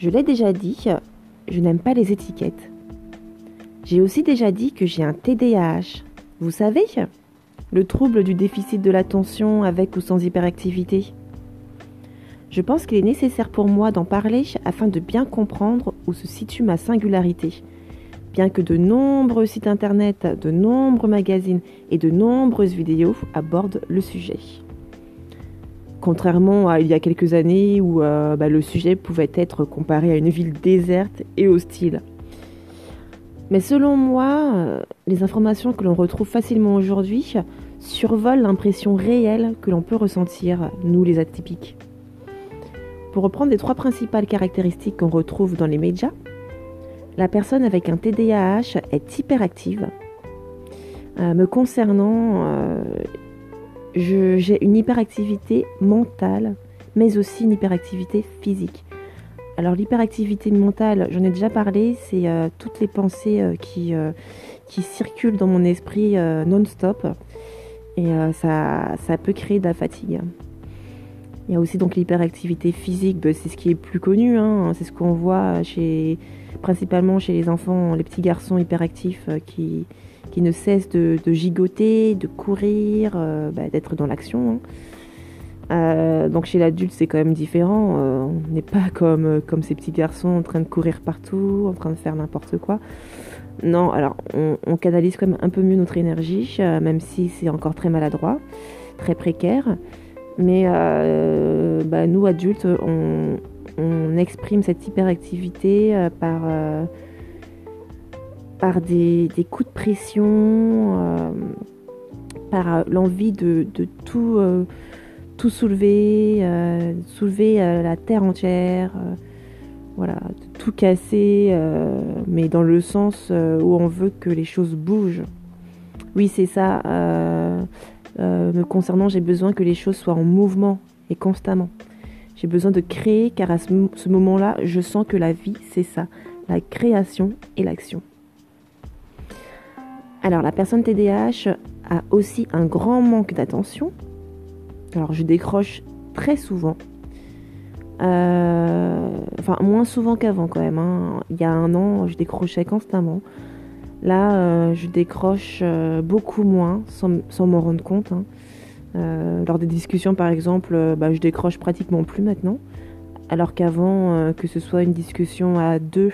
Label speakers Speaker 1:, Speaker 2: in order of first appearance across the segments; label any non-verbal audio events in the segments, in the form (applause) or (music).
Speaker 1: Je l'ai déjà dit, je n'aime pas les étiquettes. J'ai aussi déjà dit que j'ai un TDAH. Vous savez Le trouble du déficit de l'attention avec ou sans hyperactivité. Je pense qu'il est nécessaire pour moi d'en parler afin de bien comprendre où se situe ma singularité. Bien que de nombreux sites internet, de nombreux magazines et de nombreuses vidéos abordent le sujet. Contrairement à il y a quelques années où euh, bah, le sujet pouvait être comparé à une ville déserte et hostile. Mais selon moi, euh, les informations que l'on retrouve facilement aujourd'hui survolent l'impression réelle que l'on peut ressentir, nous les atypiques. Pour reprendre les trois principales caractéristiques qu'on retrouve dans les médias, la personne avec un TDAH est hyperactive. Euh, me concernant, j'ai une hyperactivité mentale, mais aussi une hyperactivité physique. Alors l'hyperactivité mentale, j'en ai déjà parlé, c'est euh, toutes les pensées euh, qui, euh, qui circulent dans mon esprit non-stop. Et ça, ça peut créer de la fatigue. Il y a aussi donc l'hyperactivité physique, bah, c'est ce qui est plus connu, hein. c'est ce qu'on voit chez, principalement chez les enfants, les petits garçons hyperactifs qui, qui ne cesse de, gigoter, de courir, euh, bah, d'être dans l'action. Hein. Euh, donc chez l'adulte c'est quand même différent. Euh, on n'est pas comme, comme ces petits garçons en train de courir partout, en train de faire n'importe quoi. Non, alors on, canalise quand même un peu mieux notre énergie, même si c'est encore très maladroit, très précaire. Mais bah, nous adultes, on, on, exprime cette hyperactivité par par des, coups de pression, euh, par euh, l'envie de, tout, euh, tout soulever, soulever la terre entière, voilà, tout casser, mais dans le sens où on veut que les choses bougent. Oui, c'est ça. me concernant, j'ai besoin que les choses soient en mouvement et constamment. J'ai besoin de créer car à ce moment-là, je sens que la vie, c'est ça, la création et l'action. Alors la personne TDAH a aussi un grand manque d'attention. Alors je décroche très souvent. Euh, enfin moins souvent qu'avant quand même. Hein. Il y a un an, je décrochais constamment. Là, euh, je décroche euh, beaucoup moins sans, m'en rendre compte. Hein. lors des discussions, par exemple, bah, je décroche pratiquement plus maintenant. Alors qu'avant, que ce soit une discussion à deux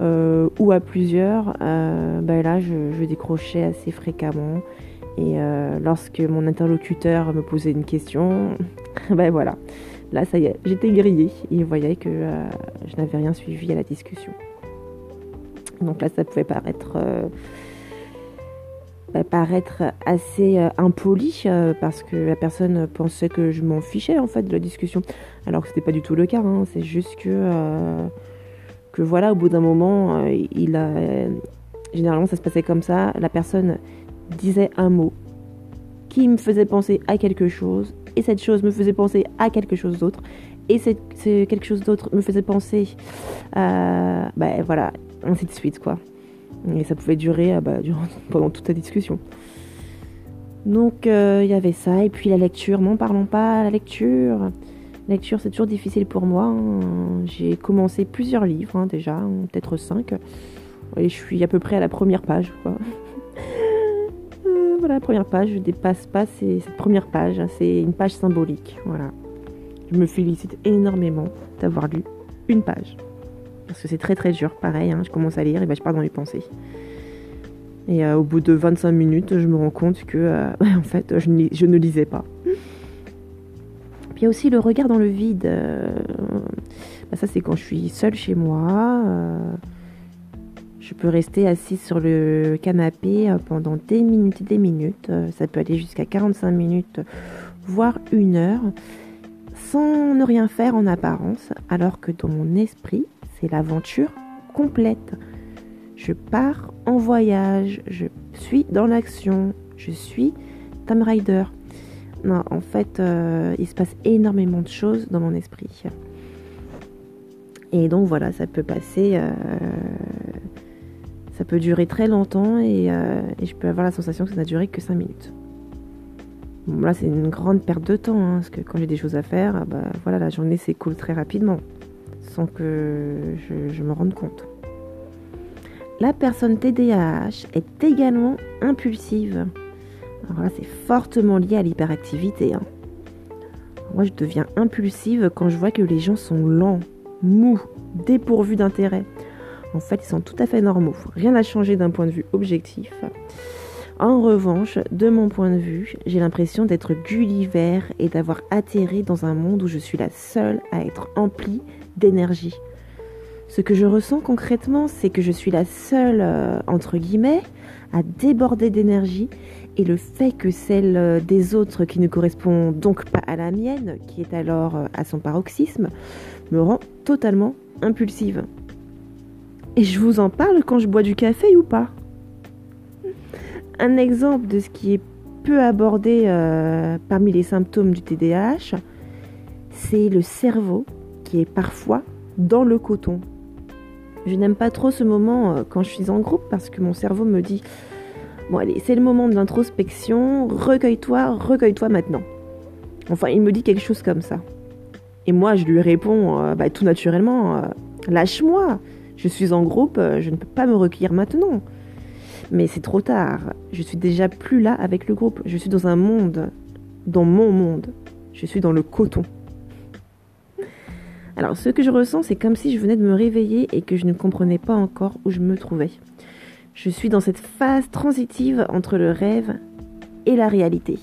Speaker 1: euh, ou à plusieurs, euh, ben là je, décrochais assez fréquemment. Et euh, lorsque mon interlocuteur me posait une question, (laughs) ben voilà, là ça y est, j'étais grillée. Il voyait que je n'avais rien suivi à la discussion. Donc là ça pouvait paraître ben, paraître assez impoli parce que la personne pensait que je m'en fichais en fait de la discussion alors que c'était pas du tout le cas hein. c'est juste que que voilà, au bout d'un moment, euh, il a, généralement ça se passait comme ça, la personne disait un mot qui me faisait penser à quelque chose, et cette chose me faisait penser à quelque chose d'autre, et cette, quelque chose d'autre me faisait penser, à, ben voilà, ainsi de suite quoi. Et ça pouvait durer euh, bah, (laughs) pendant toute la discussion. Donc euh, il y avait ça, et puis la lecture, n'en parlons pas, la lecture. Lecture, c'est toujours difficile pour moi. Hein. J'ai commencé plusieurs livres hein, déjà, peut-être cinq. Et je suis à peu près à la première page. (laughs) Euh, voilà, première page, je dépasse pas cette première page. Hein. c'est une page symbolique. Voilà. Je me félicite énormément d'avoir lu une page. Parce que c'est très très dur, pareil. je commence à lire et ben, je pars dans les pensées. Et euh, au bout de 25 minutes, je me rends compte que euh, (laughs) en fait, je ne lisais pas. Il y a aussi le regard dans le vide. Euh, bah, ça, c'est quand je suis seule chez moi. Euh, je peux rester assise sur le canapé euh, pendant des minutes et des minutes. Ça peut aller jusqu'à 45 minutes, voire une heure, sans ne rien faire en apparence, alors que dans mon esprit, c'est l'aventure complète. Je pars en voyage, je suis dans l'action, je suis Tam Rider. Non, en fait, euh, il se passe énormément de choses dans mon esprit. Et donc voilà, ça peut passer, euh, ça peut durer très longtemps euh, et, je peux avoir la sensation que ça n'a duré que 5 minutes. Bon, là, c'est une grande perte de temps, hein, parce que quand j'ai des choses à faire, bah, voilà, la journée s'écoule très rapidement. sans que je, me rende compte. La personne TDAH est également impulsive. Alors là, c'est fortement lié à l'hyperactivité. Hein. Moi, je deviens impulsive quand je vois que les gens sont lents, mous, dépourvus d'intérêt. En fait, ils sont tout à fait normaux. Rien n'a changé d'un point de vue objectif. En revanche, de mon point de vue, j'ai l'impression d'être Gulliver et d'avoir atterri dans un monde où je suis la seule à être emplie d'énergie. Ce que je ressens concrètement, c'est que je suis la seule, euh, entre guillemets, à déborder d'énergie et le fait que celle euh, des autres qui ne correspond donc pas à la mienne, qui est alors euh, à son paroxysme, me rend totalement impulsive. Et je vous en parle quand je bois du café ou pas un exemple de ce qui est peu abordé parmi les symptômes du TDAH, c'est le cerveau qui est parfois dans le coton. Je n'aime pas trop ce moment euh, quand je suis en groupe parce que mon cerveau me dit Bon, allez, c'est le moment de l'introspection, recueille-toi, recueille-toi maintenant. Enfin, il me dit quelque chose comme ça. Et moi, je lui réponds euh, bah, tout naturellement Lâche-moi, je suis en groupe, je ne peux pas me recueillir maintenant. Mais c'est trop tard. Je suis déjà plus là avec le groupe. Je suis dans un monde, dans mon monde. Je suis dans le coton. Alors, ce que je ressens, c'est comme si je venais de me réveiller et que je ne comprenais pas encore où je me trouvais. Je suis dans cette phase transitive entre le rêve et la réalité.